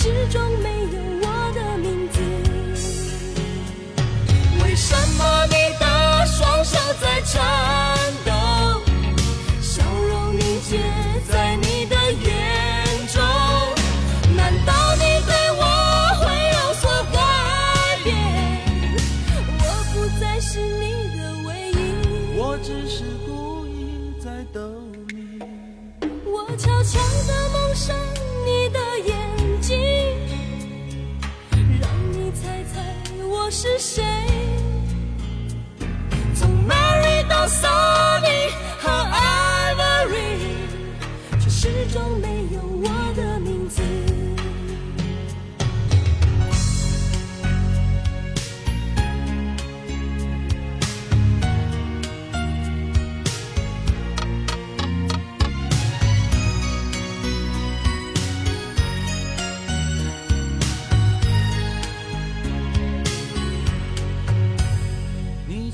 始终没有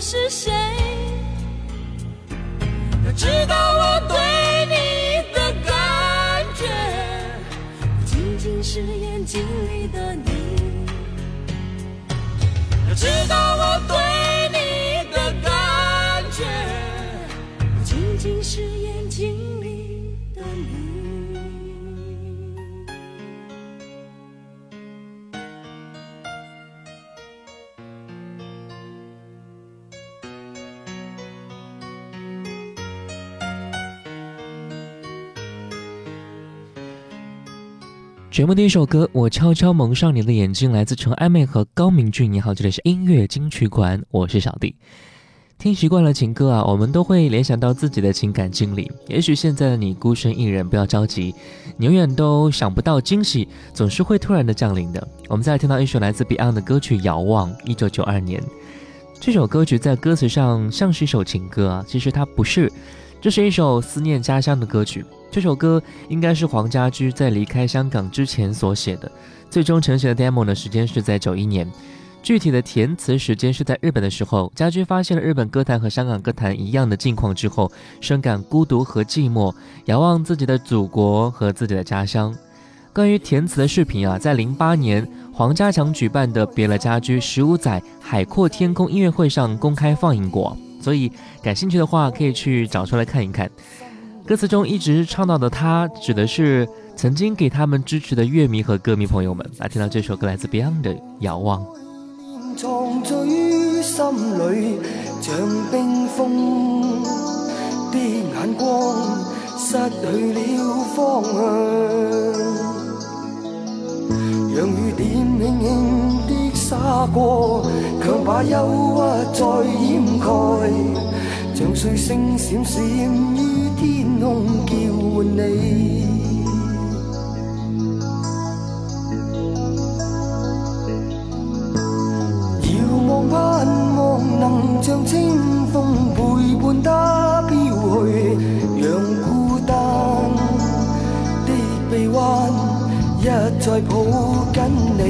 是谁。要知道我对你的感觉，不仅仅是眼睛里的你。要知道我对节目第一首歌《我悄悄蒙上你的眼睛》来自陈暧昧和高明俊。你好，这里是音乐金曲馆，我是小弟。听习惯了情歌啊，我们都会联想到自己的情感经历。也许现在的你孤身一人，不要着急，你永远都想不到惊喜总是会突然的降临的。我们再来听到一首来自 Beyond 的歌曲《遥望》，一九九二年。这首歌曲在歌词上像是一首情歌啊，其实它不是，这是一首思念家乡的歌曲。这首歌应该是黄家驹在离开香港之前所写的，最终成型的 demo 呢，时间是在九一年。具体的填词时间是在日本的时候，家驹发现了日本歌坛和香港歌坛一样的境况之后，深感孤独和寂寞，遥望自己的祖国和自己的家乡。关于填词的视频啊，在零八年黄家强举办的《别了家驹十五载海阔天空》音乐会上公开放映过，所以感兴趣的话可以去找出来看一看。歌词中一直唱到的他，指的是曾经给他们支持的乐迷和歌迷朋友们。来听到这首歌来自 Beyond 的《遥望》。的眼光，失去了方向。洒过，强把忧郁再掩盖，像碎星闪闪于天空，叫唤你。遥望盼望能像清风陪伴他飘去，让孤单的臂弯一再抱紧你。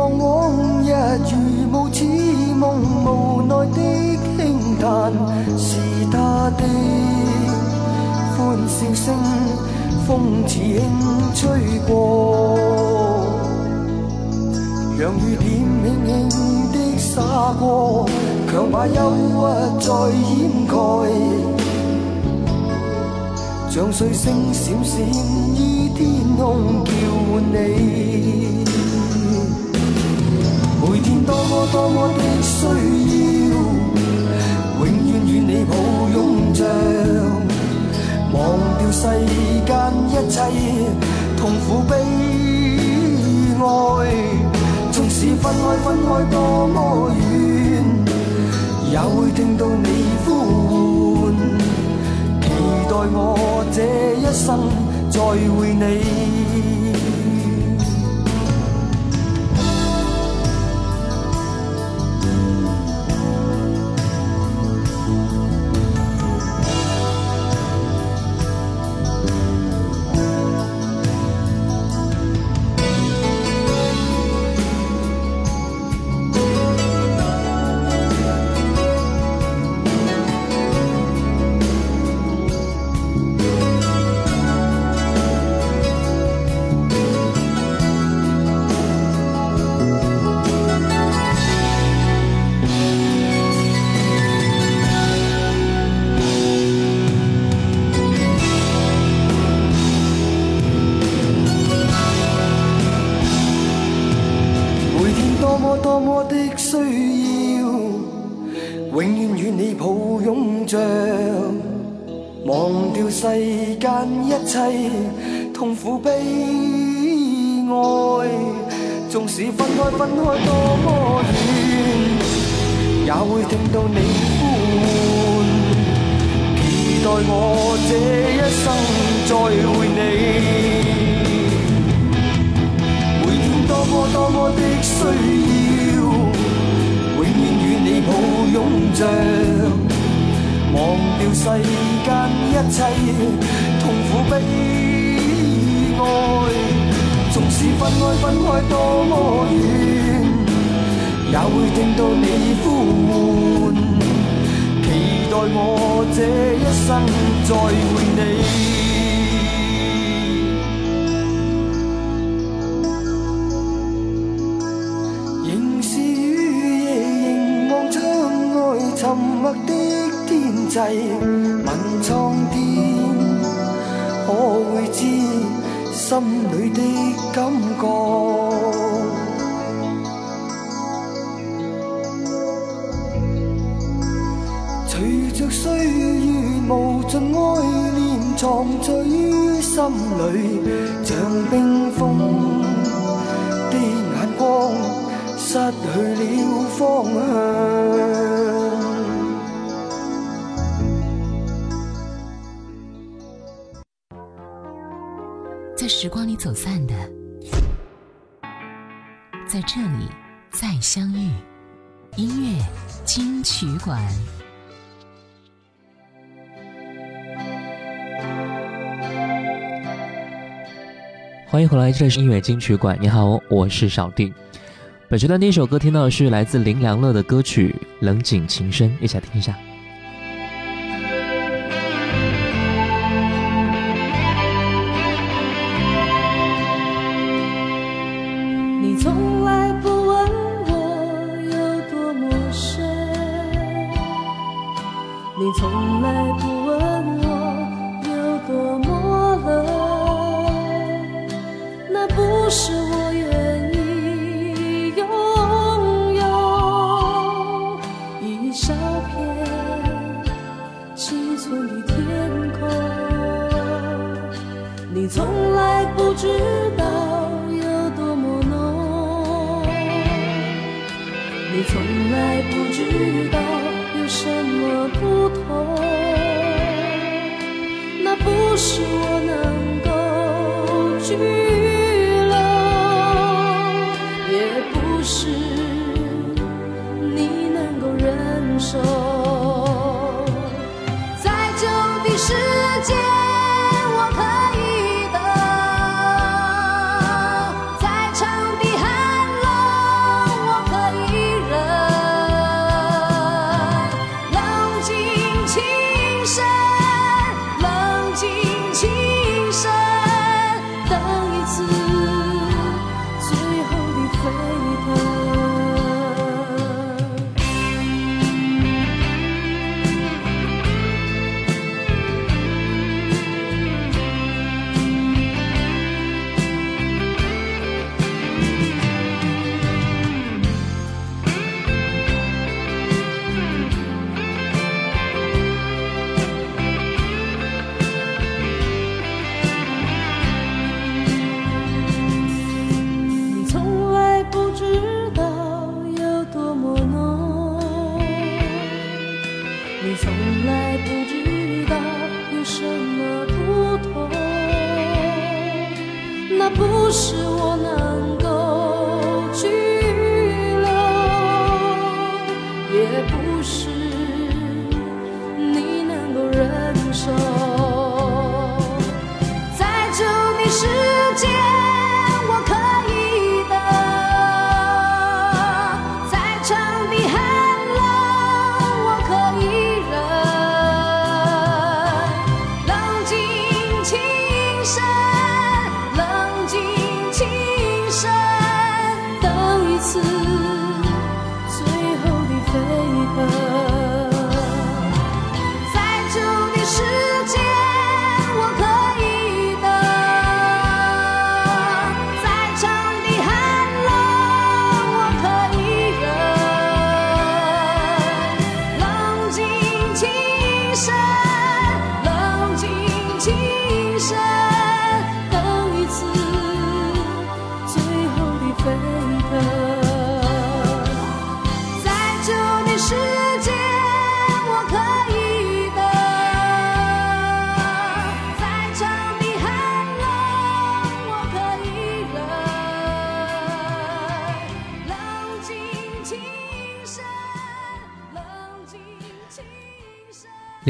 望往日如无似梦，无奈的轻叹，是他的欢笑声，风似轻吹过。让雨点轻轻的洒过，强把忧郁再掩盖，像碎星闪闪依天空，叫唤你。多么多么的需要，永远与你抱拥着，忘掉世间一切痛苦悲哀。纵使分开，分开多么远，也会听到你呼唤，期待我这一生再会你。多么的需要，永远与你抱拥着，忘掉世间一切痛苦悲哀，纵使分开分开多么远，也会听到你呼唤，期待我这一生再会你。每天多么多么的需要，你抱拥着，忘掉世间一切。痛苦悲哀，纵使分开分开多么远，也会听到你呼唤，期待我这一生再会你。沉默的天际，问苍天。可会知心里的感觉？随着岁月无尽爱念藏在心里，像冰封的眼光，失去了方向。走散的，在这里再相遇。音乐金曲馆，欢迎回来，这里是音乐金曲馆。你好，我是小弟。本时段第一首歌听到的是来自林良乐的歌曲《冷景情深》，一起来听一下。你从来不问我有多么冷，那不是我愿意拥有一小片晴空的天空。你从来不知。不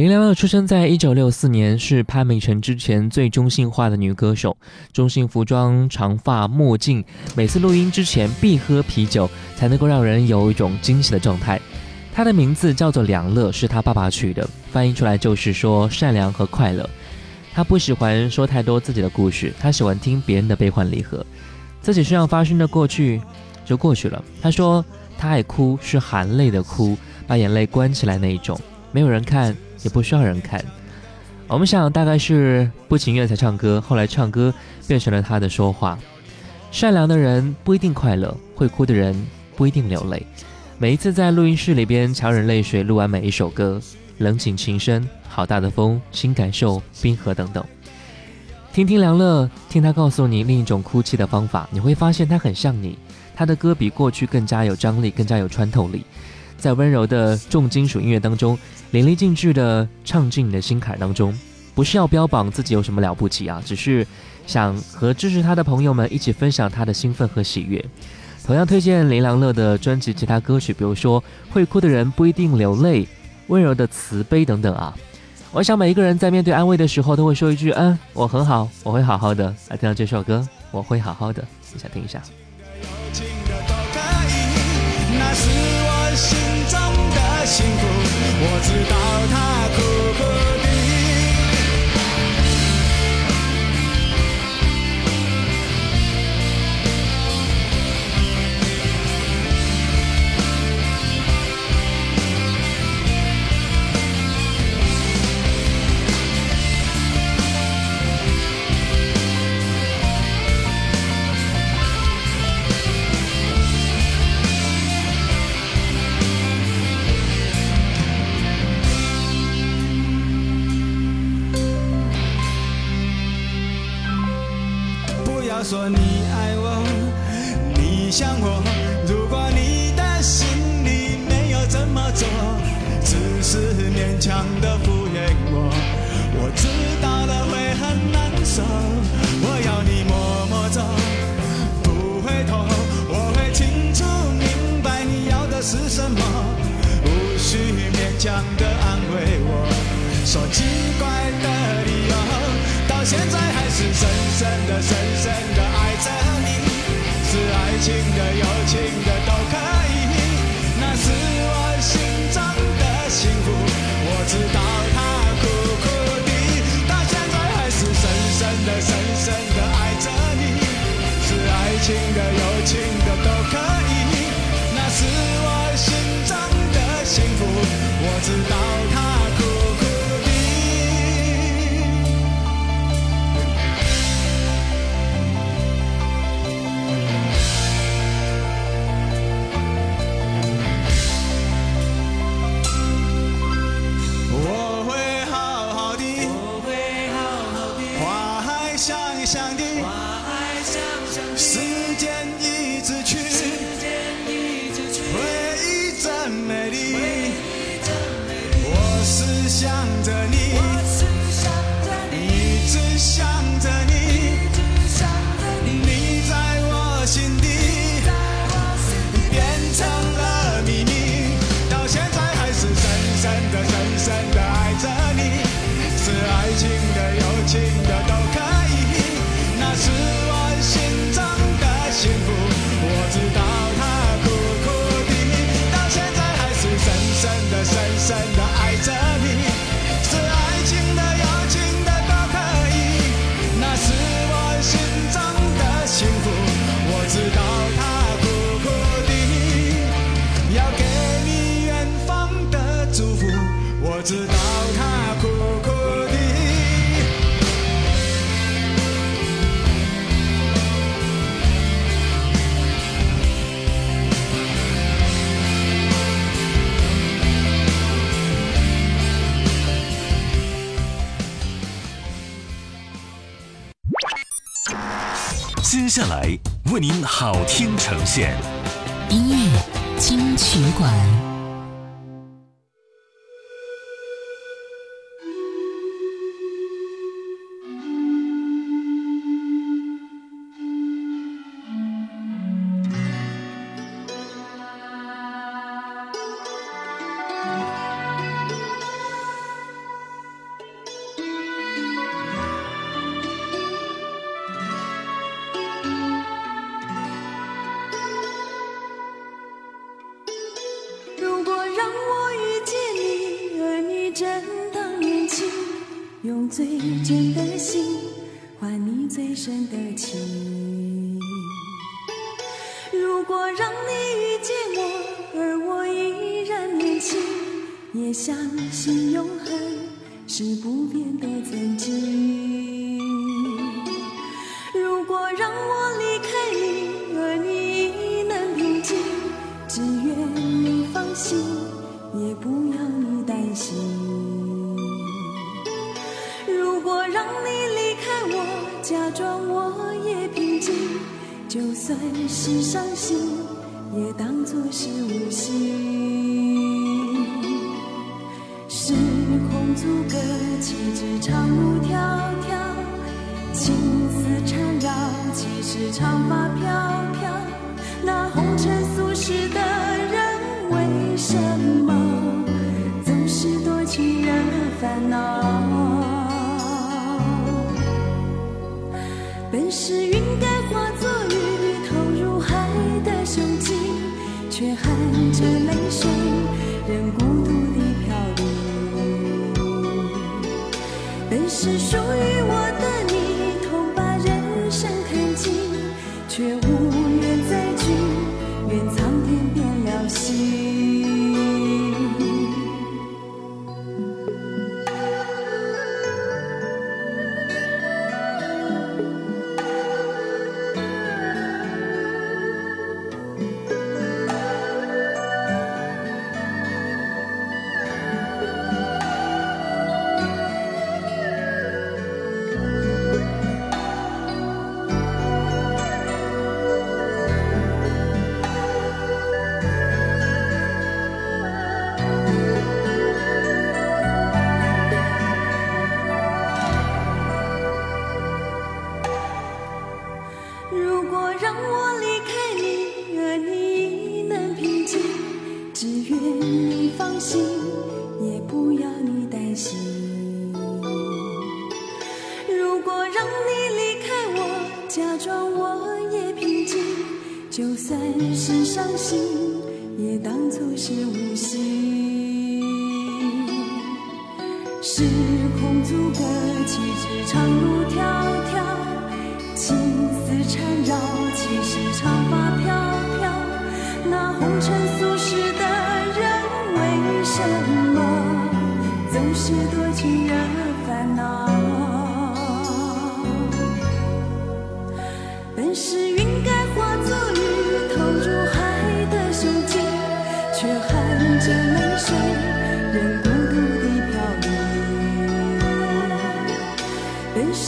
林良乐出生在一九六四年，是潘美辰之前最中性化的女歌手。中性服装、长发、墨镜，每次录音之前必喝啤酒，才能够让人有一种惊喜的状态。她的名字叫做良乐，是她爸爸取的，翻译出来就是说善良和快乐。她不喜欢说太多自己的故事，她喜欢听别人的悲欢离合，自己身上发生的过去就过去了。她说她爱哭，是含泪的哭，把眼泪关起来那一种，没有人看。也不需要人看，我们想大概是不情愿才唱歌，后来唱歌变成了他的说话。善良的人不一定快乐，会哭的人不一定流泪。每一次在录音室里边强忍泪水录完每一首歌，冷景情深，好大的风，新感受，冰河等等。听听梁乐，听他告诉你另一种哭泣的方法，你会发现他很像你。他的歌比过去更加有张力，更加有穿透力。在温柔的重金属音乐当中，淋漓尽致的唱进你的心坎当中，不是要标榜自己有什么了不起啊，只是想和支持他的朋友们一起分享他的兴奋和喜悦。同样推荐林良乐的专辑其他歌曲，比如说《会哭的人不一定流泪》《温柔的慈悲》等等啊。我想每一个人在面对安慰的时候，都会说一句：“嗯，我很好，我会好好的。”来听到这首歌，我会好好的，你想听一下。心中的幸福我知道它苦苦说你爱我，你想我。如果你的心里没有这么做，只是勉强的敷衍我，我知道了会很难受。我要你默默走，不回头，我会清楚明白你要的是什么，无需勉强的安慰我，说奇怪的理由，到现在还是深深的、深深的，情的、友情的。的、下来为您好听呈现，音乐金曲馆，深的情。如果让你遇见我，而我依然年轻，也相信永恒是不变的曾经。飘飘。那红尘俗世的人，为什么总是多情人烦恼？本是云该化作雨，投入海的胸襟，却含着泪水，任孤独的飘零。本是属于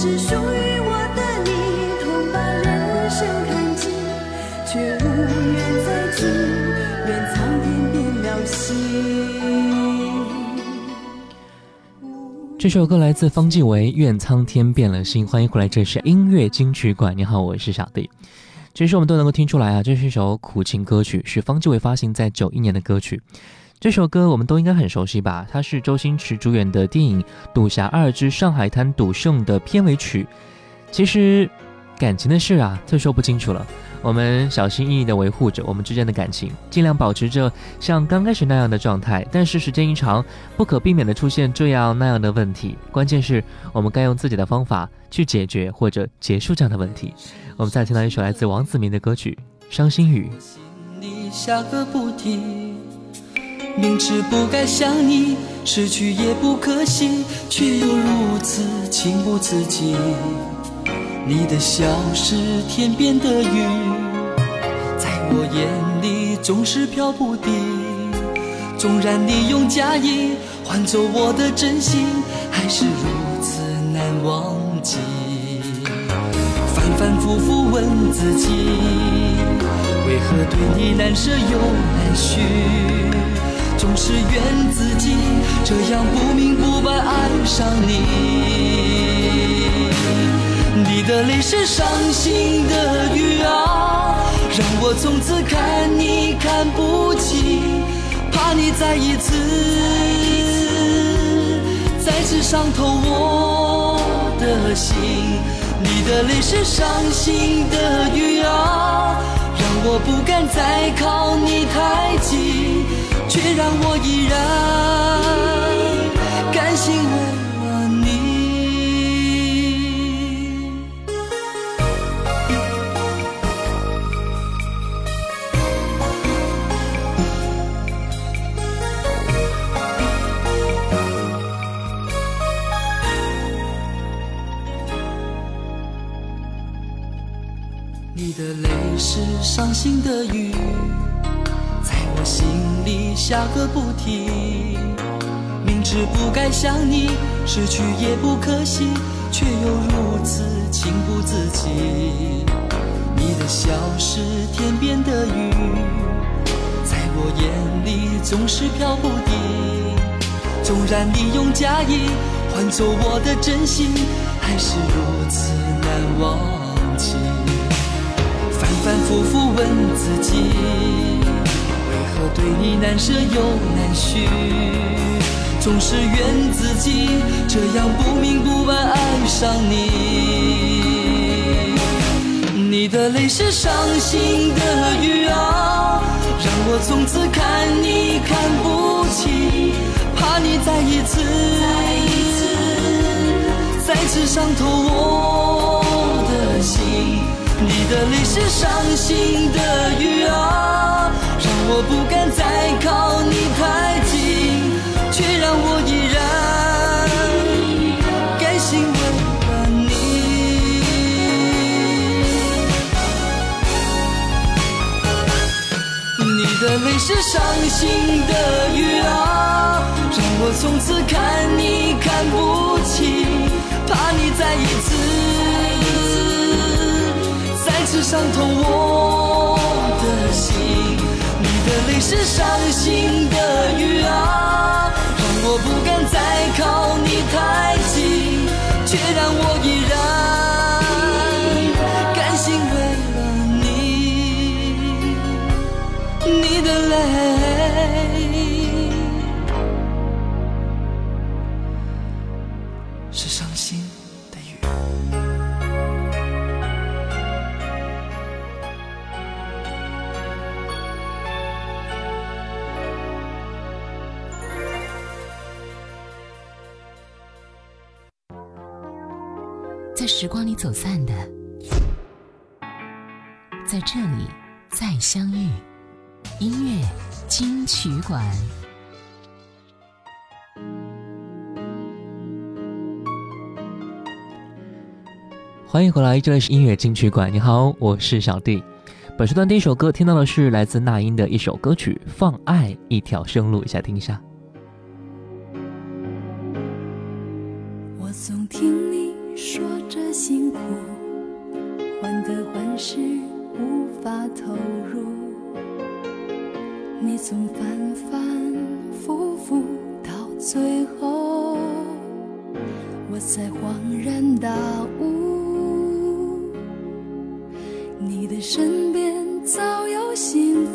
是属于我的你，痛把人生看尽，却无缘再聚，愿苍天变了心。这首歌来自方季韦，《愿苍天变了心》。欢迎回来，这是音乐金曲馆。你好，我是小弟。其实我们都能够听出来啊，这是一首苦情歌曲，是方季韦发行在九一年的歌曲。这首歌我们都应该很熟悉吧？它是周星驰主演的电影《赌侠二之上海滩赌圣》的片尾曲。其实感情的事啊，就说不清楚了。我们小心翼翼地维护着我们之间的感情，尽量保持着像刚开始那样的状态。但是时间一长，不可避免地出现这样那样的问题。关键是我们该用自己的方法去解决或者结束这样的问题。我们再听到一首来自王子明的歌曲《伤心雨》。你下个不停，明知不该想你，失去也不可惜，却又如此情不自禁。你的笑是天边的云，在我眼里总是飘不定。纵然你用假意换走我的真心，还是如此难忘记。反反复复问自己，为何对你难舍又难续？总是怨自己这样不明不白爱上你。你的泪是伤心的雨啊，让我从此看你看不起，怕你再一次再次伤透我的心。你的泪是伤心的雨啊，让我不敢再靠你太近，却让我依然甘心为了你。你的泪是伤心的雨，下个不停。明知不该想你，失去也不可惜，却又如此情不自禁。你的笑是天边的云，在我眼里总是飘不定。纵然你用假意换走我的真心，还是如此难忘记。反反复复问自己，我对你难舍又难续？总是怨自己这样不明不白爱上你。你的泪是伤心的雨啊，让我从此看你看不起，怕你再一次再次伤透我的心。你的泪是伤心的雨啊，我不敢再靠你太近，却让我依然甘心为了你。你的泪是伤心的雨啊，让我从此看你看不起，怕你再一次。再次伤透我，是伤心的雨啊，让我不敢再靠你太近，却让我依然甘心为了你，你的泪是伤心的雨。时光里走散的，在这里再相遇。音乐金曲馆。欢迎回来，这里是音乐金曲馆。你好，我是小弟。本时段第一首歌听到的是来自那英的一首歌曲《放爱一条生路》，一下听一下。你的身边早有幸福，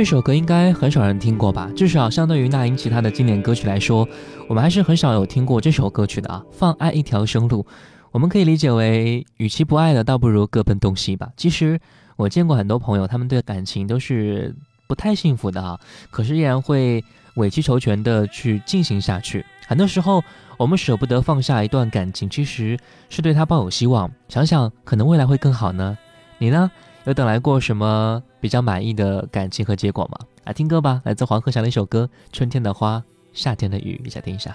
这首歌应该很少人听过吧？至少相对于那英其他的经典歌曲来说，我们还是很少有听过这首歌曲的啊。放爱一条生路，我们可以理解为，与其不爱的，倒不如各奔东西吧。其实我见过很多朋友，他们对感情都是不太幸福的啊，可是依然会委曲求全的去进行下去。很多时候。我们舍不得放下一段感情，其实是对他抱有希望，想想可能未来会更好呢。你呢？有等来过什么比较满意的感情和结果吗？来听歌吧，来自黄鹤翔的一首歌《春天的花，夏天的雨》，一起听一下。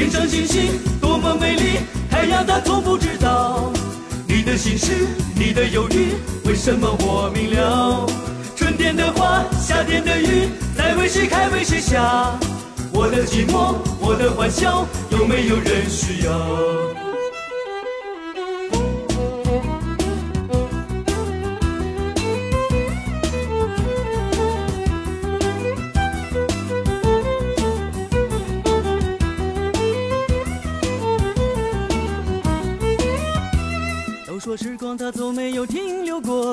天上星星多么美丽，太阳它从不知道你的心事，你的忧郁，为什么我明了？春天的花，夏天的雨，在为谁开为谁下？我的寂寞，我的欢笑，有没有人需要？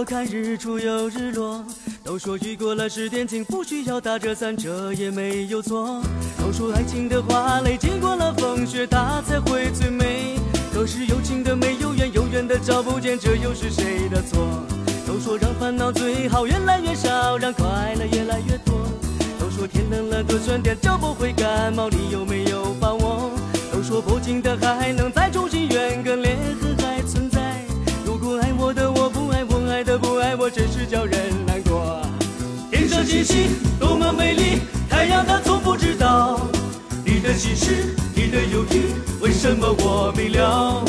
看日出又日落。都说雨过了十天晴，不需要打着伞，这也没有错。都说爱情的花蕾经过了风雪，它才会最美。可是有情的没有缘，有缘的找不见，这又是谁的错？都说让烦恼最好越来越少，让快乐越来越多。都说天冷了多穿点就不会感冒，你有没有把握？都说薄情的还能再重新圆个裂真是叫人难过。天上星星多么美丽，太阳它从不知道你的心事，你的忧郁，为什么我明了？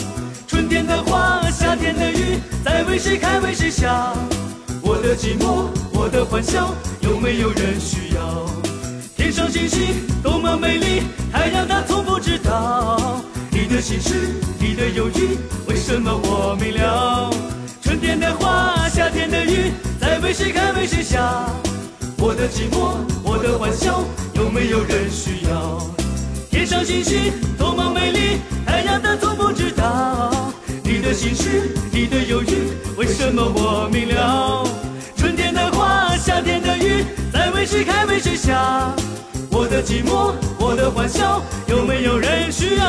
春天的花，夏天的雨，在为谁开为谁下？我的寂寞，我的欢笑，有没有人需要？天上星星多么美丽，太阳它从不知道你的心事，你的忧郁，为什么我明了？春天的花，夏天的雨，在为谁开为谁下？我的寂寞，我的欢笑，有没有人需要？天上星星多么美丽，太阳它从不知道你的心事，你的忧郁，为什么我明了？春天的花，夏天的雨，在为谁开为谁下？我的寂寞，我的欢笑，有没有人需要？